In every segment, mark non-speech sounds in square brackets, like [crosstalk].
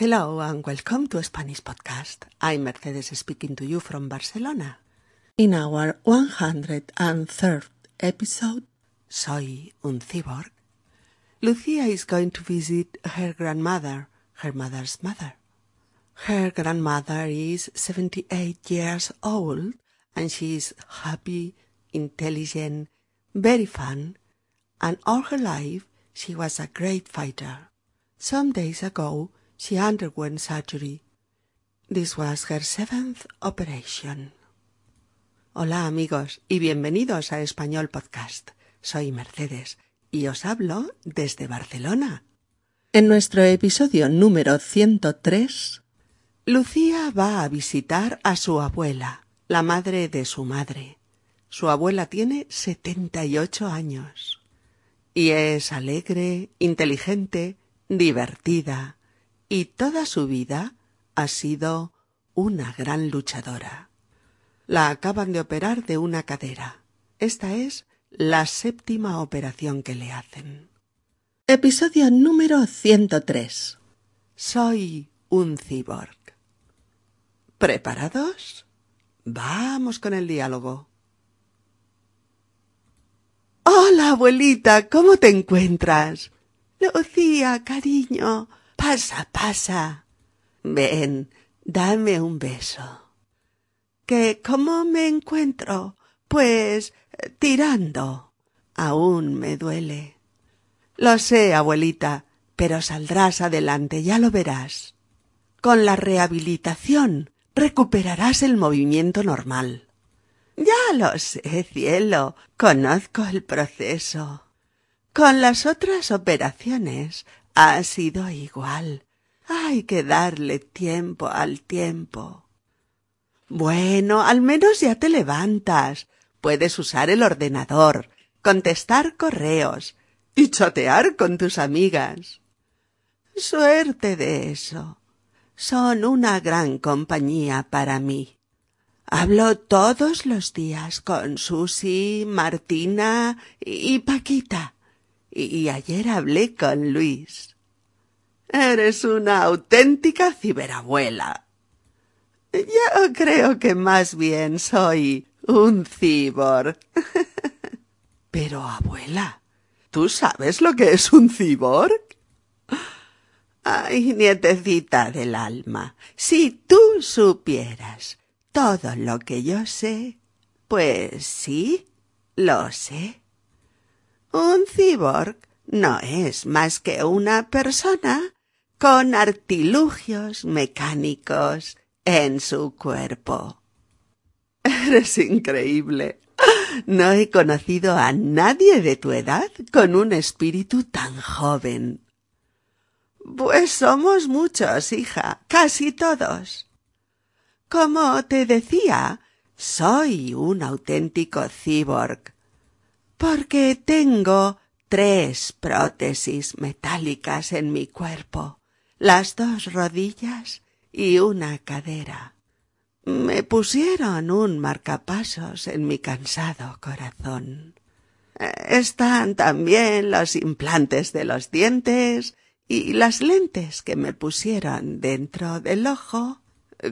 Hello and welcome to Spanish Podcast. I'm Mercedes speaking to you from Barcelona. In our 103rd episode, Soy un cyborg, Lucia is going to visit her grandmother, her mother's mother. Her grandmother is 78 years old and she is happy, intelligent, very fun, and all her life she was a great fighter. Some days ago she underwent surgery. This was her seventh operation. Hola amigos y bienvenidos a Español Podcast. Soy Mercedes y os hablo desde Barcelona. En nuestro episodio número 103, Lucía va a visitar a su abuela, la madre de su madre. Su abuela tiene 78 años y es alegre, inteligente, divertida y toda su vida ha sido una gran luchadora. La acaban de operar de una cadera. Esta es la séptima operación que le hacen. Episodio número 103. Soy un cyborg. ¿Preparados? Vamos con el diálogo. Hola, abuelita, ¿cómo te encuentras? Lucía, cariño, pasa, pasa. Ven, dame un beso. ¿Que cómo me encuentro? Pues tirando. Aún me duele. Lo sé, abuelita, pero saldrás adelante, ya lo verás. Con la rehabilitación recuperarás el movimiento normal. Ya lo sé, cielo. Conozco el proceso. Con las otras operaciones ha sido igual. Hay que darle tiempo al tiempo. Bueno, al menos ya te levantas. Puedes usar el ordenador, contestar correos y chatear con tus amigas. Suerte de eso. Son una gran compañía para mí. Hablo todos los días con Susi, Martina y Paquita. Y ayer hablé con Luis. Eres una auténtica ciberabuela. Yo creo que más bien soy un cibor. [laughs] Pero, abuela, ¿tú sabes lo que es un ciborg? Ay, nietecita del alma, si tú supieras todo lo que yo sé, pues sí, lo sé. Un ciborg no es más que una persona con artilugios mecánicos en su cuerpo. Eres increíble. No he conocido a nadie de tu edad con un espíritu tan joven. Pues somos muchos, hija, casi todos. Como te decía, soy un auténtico cyborg, porque tengo tres prótesis metálicas en mi cuerpo, las dos rodillas y una cadera. Me pusieron un marcapasos en mi cansado corazón. Están también los implantes de los dientes y las lentes que me pusieron dentro del ojo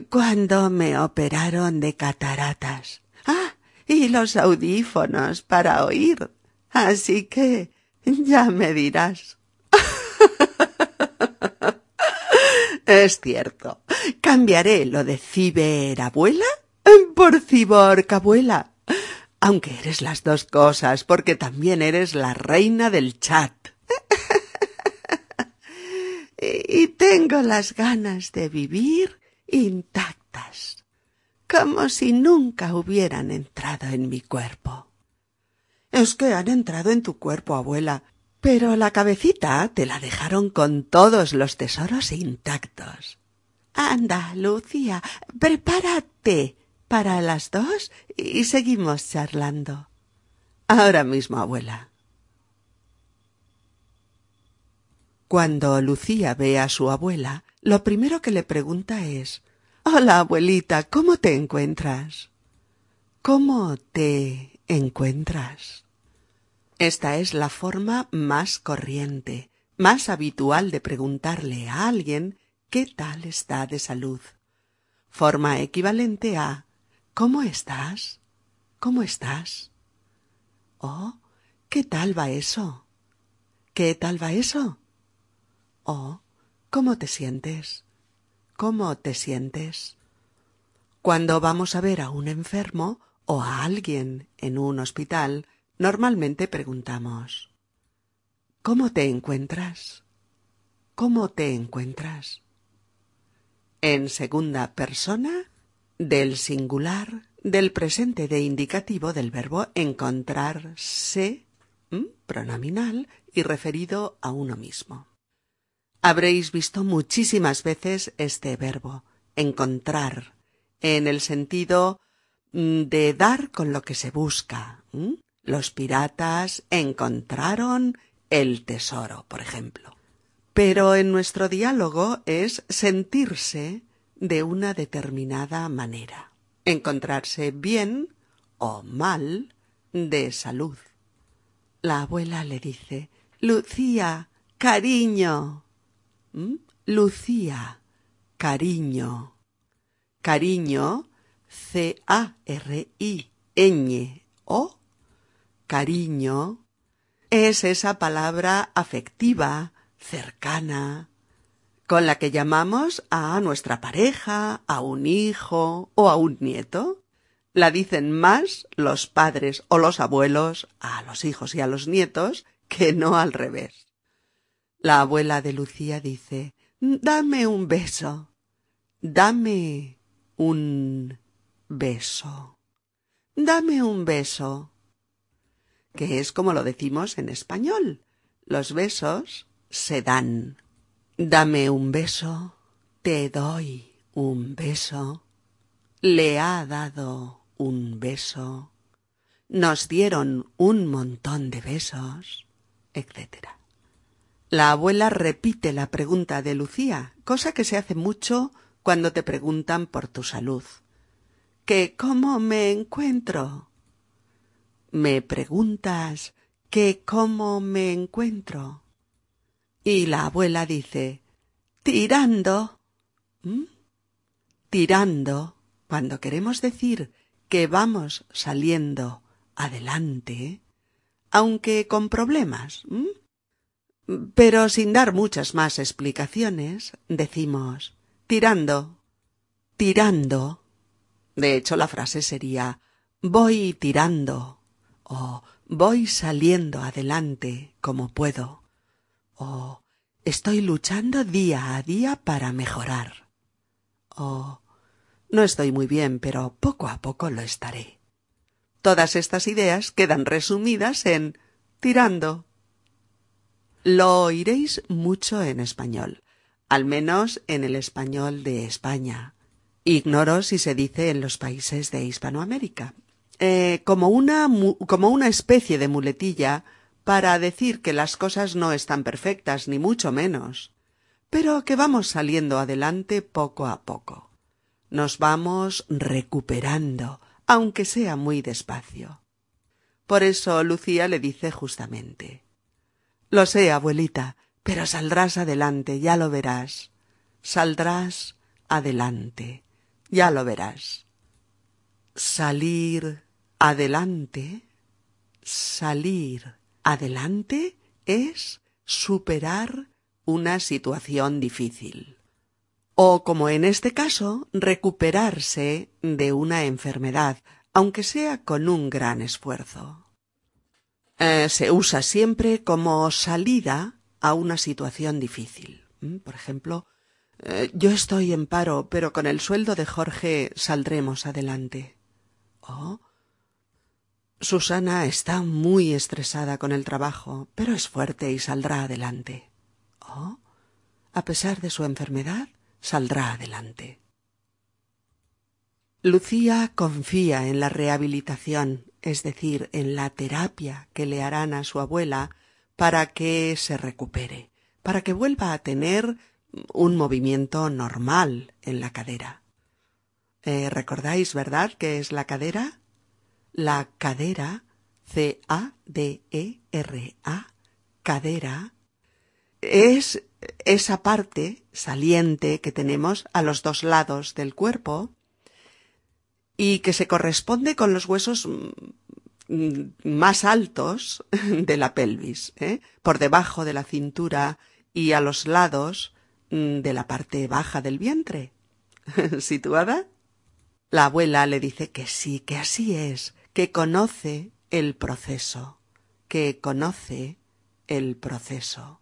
cuando me operaron de cataratas. Ah, y los audífonos para oír. Así que ya me dirás. [laughs] es cierto. Cambiaré lo de ciberabuela por ciborcabuela. Aunque eres las dos cosas, porque también eres la reina del chat. [laughs] y tengo las ganas de vivir intactas, como si nunca hubieran entrado en mi cuerpo. Es que han entrado en tu cuerpo, abuela, pero la cabecita te la dejaron con todos los tesoros intactos. Anda, Lucía, prepárate para las dos y seguimos charlando. Ahora mismo, abuela. Cuando Lucía ve a su abuela, lo primero que le pregunta es Hola, abuelita, ¿cómo te encuentras? ¿Cómo te encuentras? Esta es la forma más corriente, más habitual de preguntarle a alguien ¿qué tal está de salud? Forma equivalente a ¿cómo estás? ¿Cómo estás? Oh, ¿qué tal va eso? ¿Qué tal va eso? Oh, ¿cómo te sientes? ¿Cómo te sientes? Cuando vamos a ver a un enfermo o a alguien en un hospital, normalmente preguntamos ¿Cómo te encuentras? ¿Cómo te encuentras? En segunda persona del singular del presente de indicativo del verbo encontrarse, pronominal y referido a uno mismo. Habréis visto muchísimas veces este verbo, encontrar, en el sentido mm, de dar con lo que se busca. Los piratas encontraron el tesoro, por ejemplo. Pero en nuestro diálogo es sentirse de una determinada manera, encontrarse bien o mal de salud. La abuela le dice Lucía, cariño. Lucía, cariño. Cariño, C-A-R-I-Ñ-O, cariño, es esa palabra afectiva, cercana, con la que llamamos a nuestra pareja, a un hijo o a un nieto. La dicen más los padres o los abuelos a los hijos y a los nietos que no al revés. La abuela de Lucía dice Dame un beso. Dame un beso. Dame un beso. Que es como lo decimos en español. Los besos se dan. Dame un beso. Te doy un beso. Le ha dado un beso. Nos dieron un montón de besos, etc. La abuela repite la pregunta de Lucía, cosa que se hace mucho cuando te preguntan por tu salud. ¿Que cómo me encuentro? Me preguntas que cómo me encuentro. Y la abuela dice tirando. ¿Mm? Tirando, cuando queremos decir que vamos saliendo adelante, aunque con problemas. Pero sin dar muchas más explicaciones, decimos tirando, tirando. De hecho, la frase sería voy tirando o voy saliendo adelante como puedo o estoy luchando día a día para mejorar o no estoy muy bien, pero poco a poco lo estaré. Todas estas ideas quedan resumidas en tirando. Lo oiréis mucho en español, al menos en el español de España. Ignoro si se dice en los países de Hispanoamérica. Eh, como, una, como una especie de muletilla para decir que las cosas no están perfectas, ni mucho menos, pero que vamos saliendo adelante poco a poco. Nos vamos recuperando, aunque sea muy despacio. Por eso Lucía le dice justamente lo sé, abuelita, pero saldrás adelante, ya lo verás. Saldrás adelante, ya lo verás. Salir adelante, salir adelante es superar una situación difícil. O, como en este caso, recuperarse de una enfermedad, aunque sea con un gran esfuerzo. Eh, se usa siempre como salida a una situación difícil. ¿Mm? Por ejemplo, eh, yo estoy en paro, pero con el sueldo de Jorge saldremos adelante. Susana está muy estresada con el trabajo, pero es fuerte y saldrá adelante. Oh. A pesar de su enfermedad, saldrá adelante. Lucía confía en la rehabilitación, es decir, en la terapia que le harán a su abuela para que se recupere, para que vuelva a tener un movimiento normal en la cadera. Eh, ¿Recordáis, verdad, qué es la cadera? La cadera, C-A-D-E-R-A, cadera, es esa parte saliente que tenemos a los dos lados del cuerpo y que se corresponde con los huesos mm, más altos [laughs] de la pelvis, ¿eh? por debajo de la cintura y a los lados mm, de la parte baja del vientre. [laughs] ¿Situada? La abuela le dice que sí, que así es, que conoce el proceso, que conoce el proceso.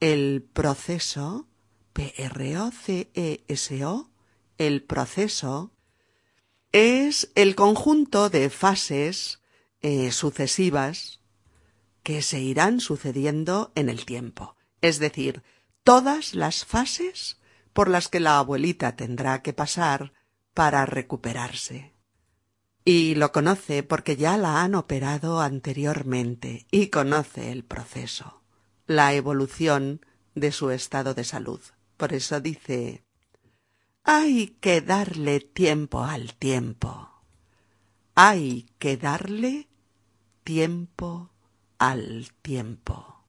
El proceso, P-R-O-C-E-S-O, el proceso, es el conjunto de fases eh, sucesivas que se irán sucediendo en el tiempo. Es decir, todas las fases por las que la abuelita tendrá que pasar para recuperarse. Y lo conoce porque ya la han operado anteriormente y conoce el proceso, la evolución de su estado de salud. Por eso dice hay que darle tiempo al tiempo. Hay que darle tiempo al tiempo.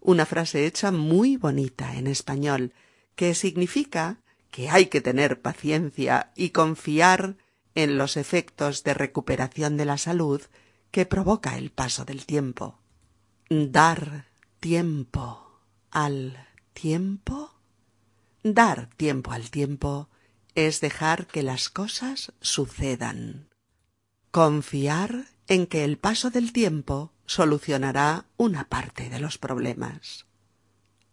Una frase hecha muy bonita en español, que significa que hay que tener paciencia y confiar en los efectos de recuperación de la salud que provoca el paso del tiempo. Dar tiempo al tiempo. Dar tiempo al tiempo es dejar que las cosas sucedan. Confiar en que el paso del tiempo solucionará una parte de los problemas.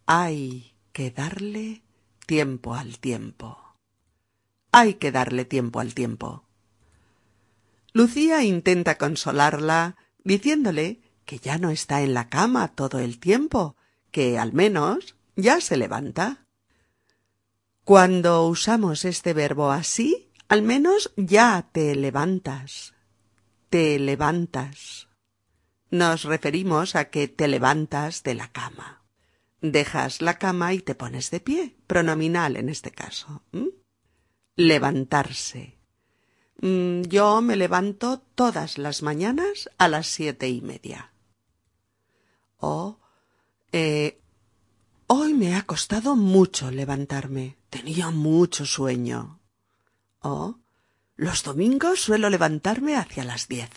Hay que darle tiempo al tiempo. Hay que darle tiempo al tiempo. Lucía intenta consolarla diciéndole que ya no está en la cama todo el tiempo, que al menos ya se levanta. Cuando usamos este verbo así, al menos ya te levantas. Te levantas. Nos referimos a que te levantas de la cama. Dejas la cama y te pones de pie, pronominal en este caso. Levantarse. Mm, yo me levanto todas las mañanas a las siete y media. O eh, hoy me ha costado mucho levantarme. Tenía mucho sueño. O los domingos suelo levantarme hacia las diez.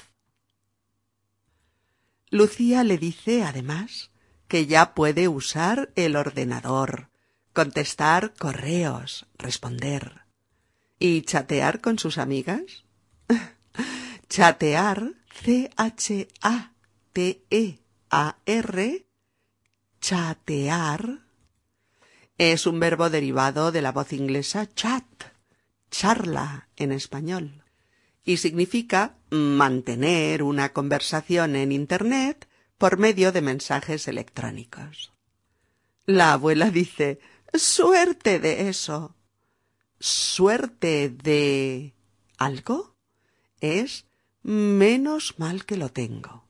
Lucía le dice, además, que ya puede usar el ordenador, contestar correos, responder. ¿Y chatear con sus amigas? [laughs] chatear, C-H-A-T-E-A-R, chatear, es un verbo derivado de la voz inglesa chat, charla en español, y significa mantener una conversación en Internet por medio de mensajes electrónicos. La abuela dice Suerte de eso. Suerte de algo es menos mal que lo tengo.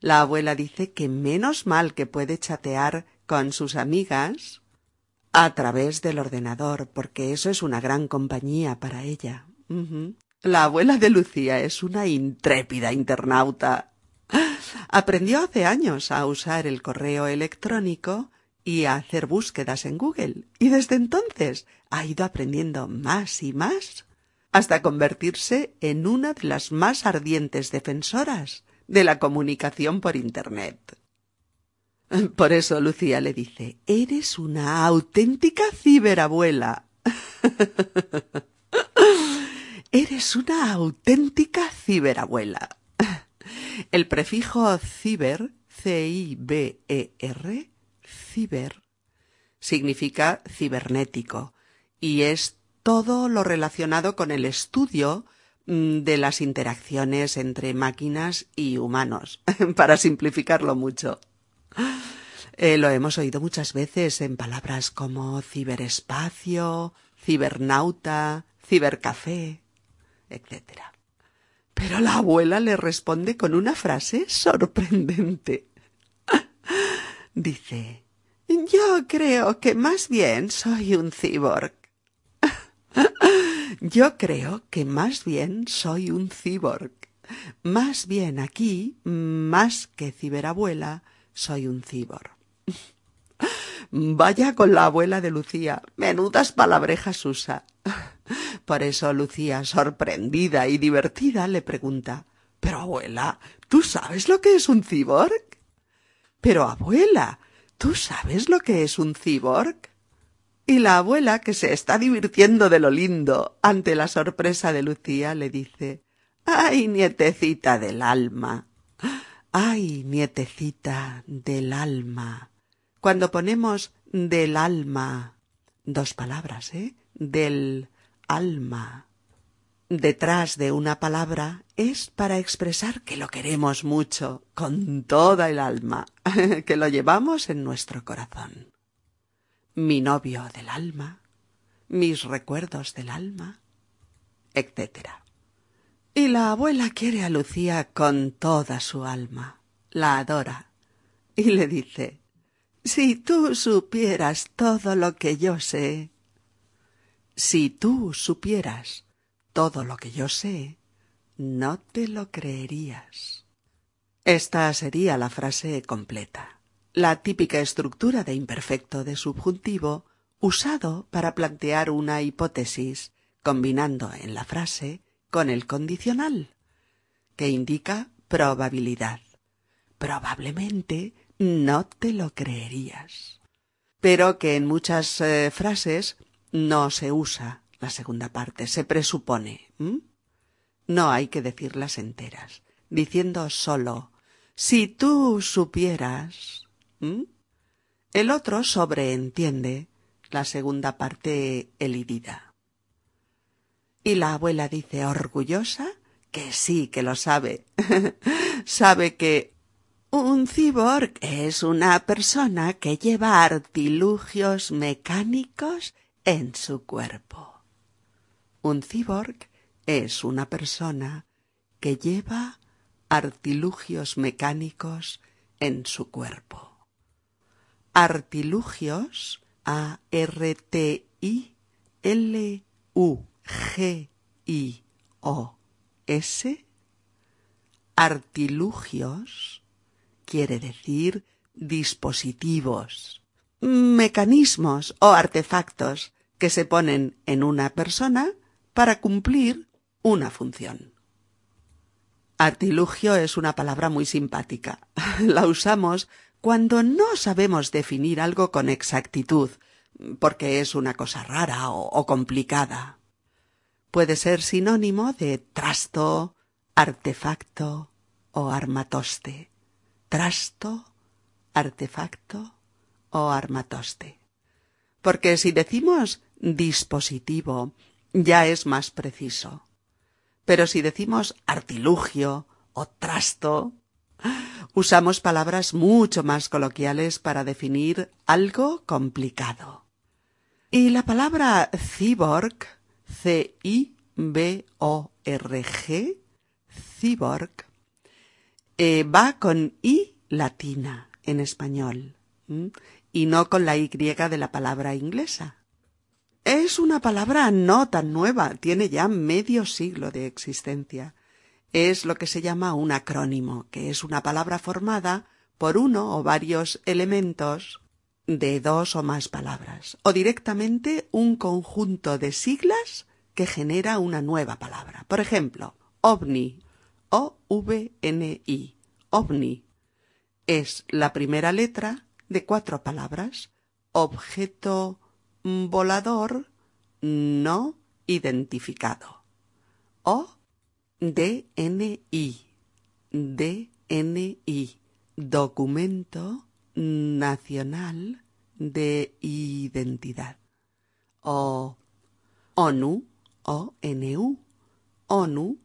La abuela dice que menos mal que puede chatear con sus amigas a través del ordenador, porque eso es una gran compañía para ella. La abuela de Lucía es una intrépida internauta Aprendió hace años a usar el correo electrónico y a hacer búsquedas en Google, y desde entonces ha ido aprendiendo más y más hasta convertirse en una de las más ardientes defensoras de la comunicación por Internet. Por eso Lucía le dice, eres una auténtica ciberabuela. [laughs] eres una auténtica ciberabuela. El prefijo ciber, C-I-B-E-R, ciber, significa cibernético y es todo lo relacionado con el estudio mm, de las interacciones entre máquinas y humanos, [laughs] para simplificarlo mucho. Eh, lo hemos oído muchas veces en palabras como ciberespacio, cibernauta, cibercafé, etc. Pero la abuela le responde con una frase sorprendente. [laughs] Dice, yo creo que más bien soy un cyborg. [laughs] Yo creo que más bien soy un cyborg. Más bien aquí, más que ciberabuela, soy un cyborg. [laughs] Vaya con la abuela de Lucía. Menudas palabrejas usa. [laughs] Por eso Lucía, sorprendida y divertida, le pregunta Pero abuela, ¿tú sabes lo que es un ciborg? Pero abuela, ¿tú sabes lo que es un ciborg? Y la abuela, que se está divirtiendo de lo lindo ante la sorpresa de Lucía, le dice Ay, nietecita del alma. Ay, nietecita del alma. Cuando ponemos del alma, dos palabras, ¿eh? Del alma. Detrás de una palabra es para expresar que lo queremos mucho, con toda el alma, [laughs] que lo llevamos en nuestro corazón. Mi novio del alma, mis recuerdos del alma, etc. Y la abuela quiere a Lucía con toda su alma, la adora, y le dice Si tú supieras todo lo que yo sé. Si tú supieras todo lo que yo sé, no te lo creerías. Esta sería la frase completa, la típica estructura de imperfecto de subjuntivo usado para plantear una hipótesis, combinando en la frase con el condicional, que indica probabilidad. Probablemente no te lo creerías. Pero que en muchas eh, frases no se usa la segunda parte, se presupone. No hay que decirlas enteras, diciendo solo si tú supieras. El otro sobreentiende la segunda parte elidida. Y la abuela dice orgullosa que sí, que lo sabe. [laughs] sabe que un cyborg es una persona que lleva artilugios mecánicos en su cuerpo. Un cyborg es una persona que lleva artilugios mecánicos en su cuerpo. Artilugios A R T I L U G-I-O-S, artilugios, quiere decir dispositivos, mecanismos o artefactos que se ponen en una persona para cumplir una función. Artilugio es una palabra muy simpática. [laughs] La usamos cuando no sabemos definir algo con exactitud, porque es una cosa rara o, complicada puede ser sinónimo de trasto, artefacto o armatoste. Trasto, artefacto o armatoste. Porque si decimos dispositivo, ya es más preciso. Pero si decimos artilugio o trasto, usamos palabras mucho más coloquiales para definir algo complicado. Y la palabra cyborg C-I-B-O-R-G, cyborg, eh, va con I latina en español y no con la Y de la palabra inglesa. Es una palabra no tan nueva, tiene ya medio siglo de existencia. Es lo que se llama un acrónimo, que es una palabra formada por uno o varios elementos de dos o más palabras, o directamente un conjunto de siglas que genera una nueva palabra. Por ejemplo, ovni, O-V-N-I, ovni, es la primera letra de cuatro palabras, objeto volador no identificado. O, D-N-I, D-N-I, documento nacional de identidad. O, ONU, ONU, ONU,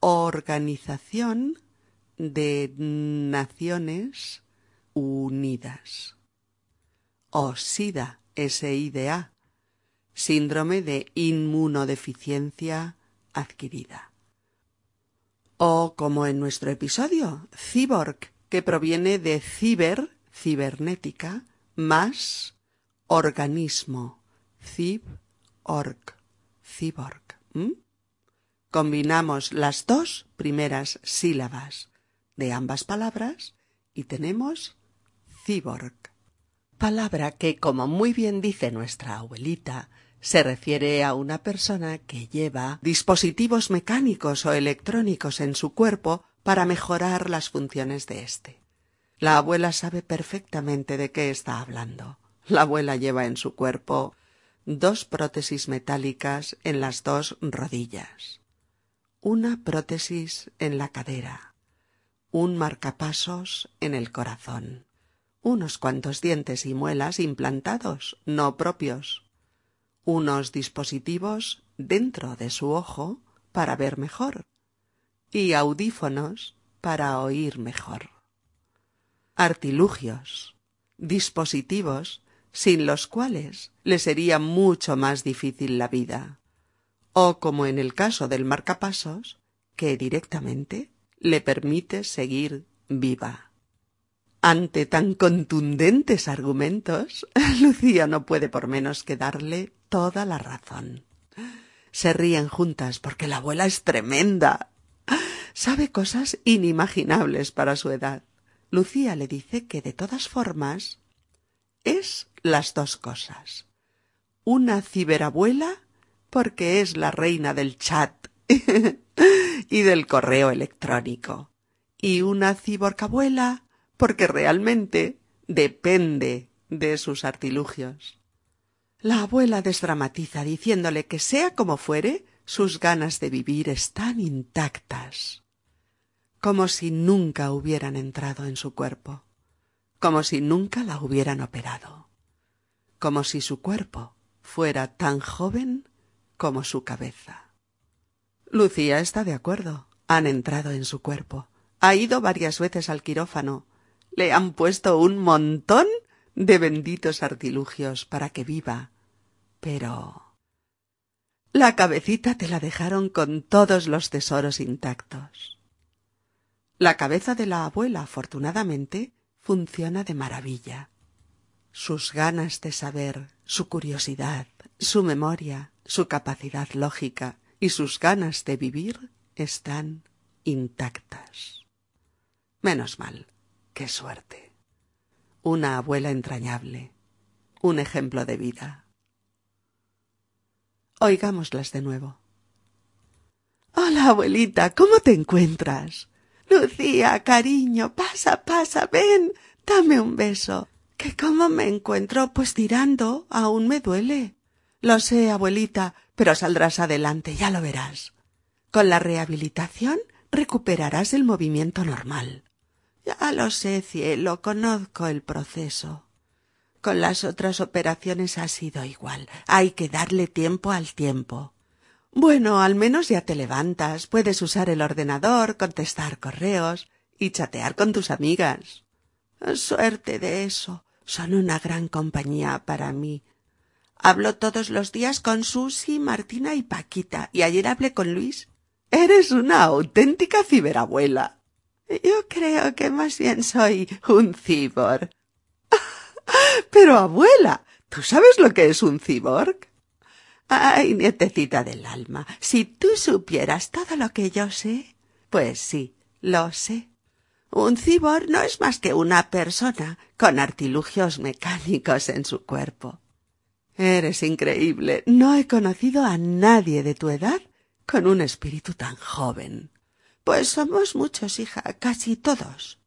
Organización de Naciones Unidas. O SIDA, SIDA, síndrome de inmunodeficiencia adquirida. O como en nuestro episodio, cyborg, que proviene de ciber, cibernética, más organismo, cib, org, cyborg. Combinamos las dos primeras sílabas de ambas palabras y tenemos cyborg. Palabra que, como muy bien dice nuestra abuelita, se refiere a una persona que lleva dispositivos mecánicos o electrónicos en su cuerpo para mejorar las funciones de éste. La abuela sabe perfectamente de qué está hablando. La abuela lleva en su cuerpo dos prótesis metálicas en las dos rodillas, una prótesis en la cadera, un marcapasos en el corazón, unos cuantos dientes y muelas implantados, no propios, unos dispositivos dentro de su ojo para ver mejor y audífonos para oír mejor. Artilugios, dispositivos sin los cuales le sería mucho más difícil la vida, o como en el caso del marcapasos, que directamente le permite seguir viva. Ante tan contundentes argumentos, [laughs] Lucía no puede por menos que darle toda la razón. Se ríen juntas porque la abuela es tremenda. Sabe cosas inimaginables para su edad. Lucía le dice que de todas formas es las dos cosas. Una ciberabuela porque es la reina del chat [laughs] y del correo electrónico. Y una ciborcabuela porque realmente depende de sus artilugios. La abuela desdramatiza diciéndole que sea como fuere, sus ganas de vivir están intactas, como si nunca hubieran entrado en su cuerpo, como si nunca la hubieran operado, como si su cuerpo fuera tan joven como su cabeza. Lucía está de acuerdo. Han entrado en su cuerpo. Ha ido varias veces al quirófano. Le han puesto un montón de benditos artilugios para que viva pero... La cabecita te la dejaron con todos los tesoros intactos. La cabeza de la abuela, afortunadamente, funciona de maravilla. Sus ganas de saber, su curiosidad, su memoria, su capacidad lógica y sus ganas de vivir están intactas. Menos mal, qué suerte. Una abuela entrañable, un ejemplo de vida. Oigámoslas de nuevo. Hola, abuelita, ¿cómo te encuentras? Lucía, cariño, pasa, pasa, ven, dame un beso. ¿Que cómo me encuentro? Pues tirando, aún me duele. Lo sé, abuelita, pero saldrás adelante, ya lo verás. Con la rehabilitación recuperarás el movimiento normal. Ya lo sé, cielo, conozco el proceso. Con las otras operaciones ha sido igual. Hay que darle tiempo al tiempo. Bueno, al menos ya te levantas, puedes usar el ordenador, contestar correos y chatear con tus amigas. Suerte de eso. Son una gran compañía para mí. Hablo todos los días con Susi, Martina y Paquita, y ayer hablé con Luis. Eres una auténtica ciberabuela. Yo creo que más bien soy un cibor. [laughs] Pero abuela, ¿tú sabes lo que es un ciborg? Ay, nietecita del alma, si tú supieras todo lo que yo sé. Pues sí, lo sé. Un cibor no es más que una persona con artilugios mecánicos en su cuerpo. Eres increíble. No he conocido a nadie de tu edad con un espíritu tan joven. Pues somos muchos, hija, casi todos.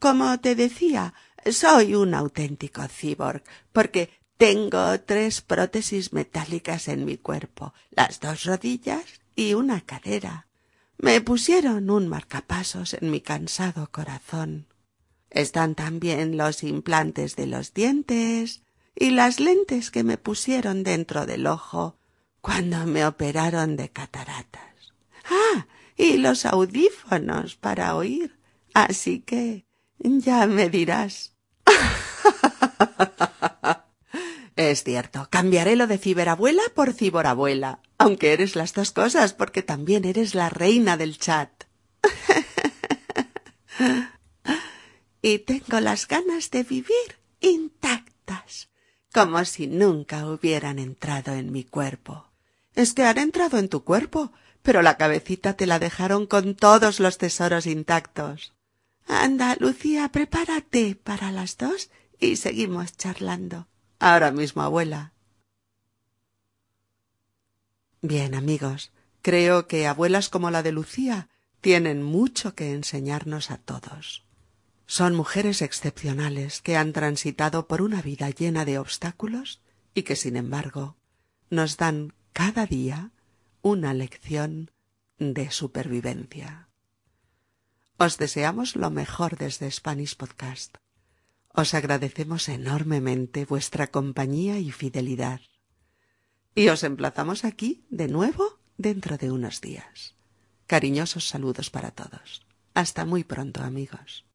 Como te decía, soy un auténtico cyborg, porque tengo tres prótesis metálicas en mi cuerpo, las dos rodillas y una cadera. Me pusieron un marcapasos en mi cansado corazón. Están también los implantes de los dientes y las lentes que me pusieron dentro del ojo cuando me operaron de cataratas. Ah, y los audífonos para oír. Así que ya me dirás. [laughs] es cierto, cambiaré lo de ciberabuela por ciborabuela, aunque eres las dos cosas, porque también eres la reina del chat. [laughs] y tengo las ganas de vivir intactas, como si nunca hubieran entrado en mi cuerpo. Es que han entrado en tu cuerpo, pero la cabecita te la dejaron con todos los tesoros intactos. Anda, Lucía, prepárate para las dos y seguimos charlando. Ahora mismo, abuela. Bien, amigos, creo que abuelas como la de Lucía tienen mucho que enseñarnos a todos. Son mujeres excepcionales que han transitado por una vida llena de obstáculos y que, sin embargo, nos dan cada día una lección de supervivencia. Os deseamos lo mejor desde Spanish Podcast. Os agradecemos enormemente vuestra compañía y fidelidad. Y os emplazamos aquí de nuevo dentro de unos días. Cariñosos saludos para todos. Hasta muy pronto, amigos.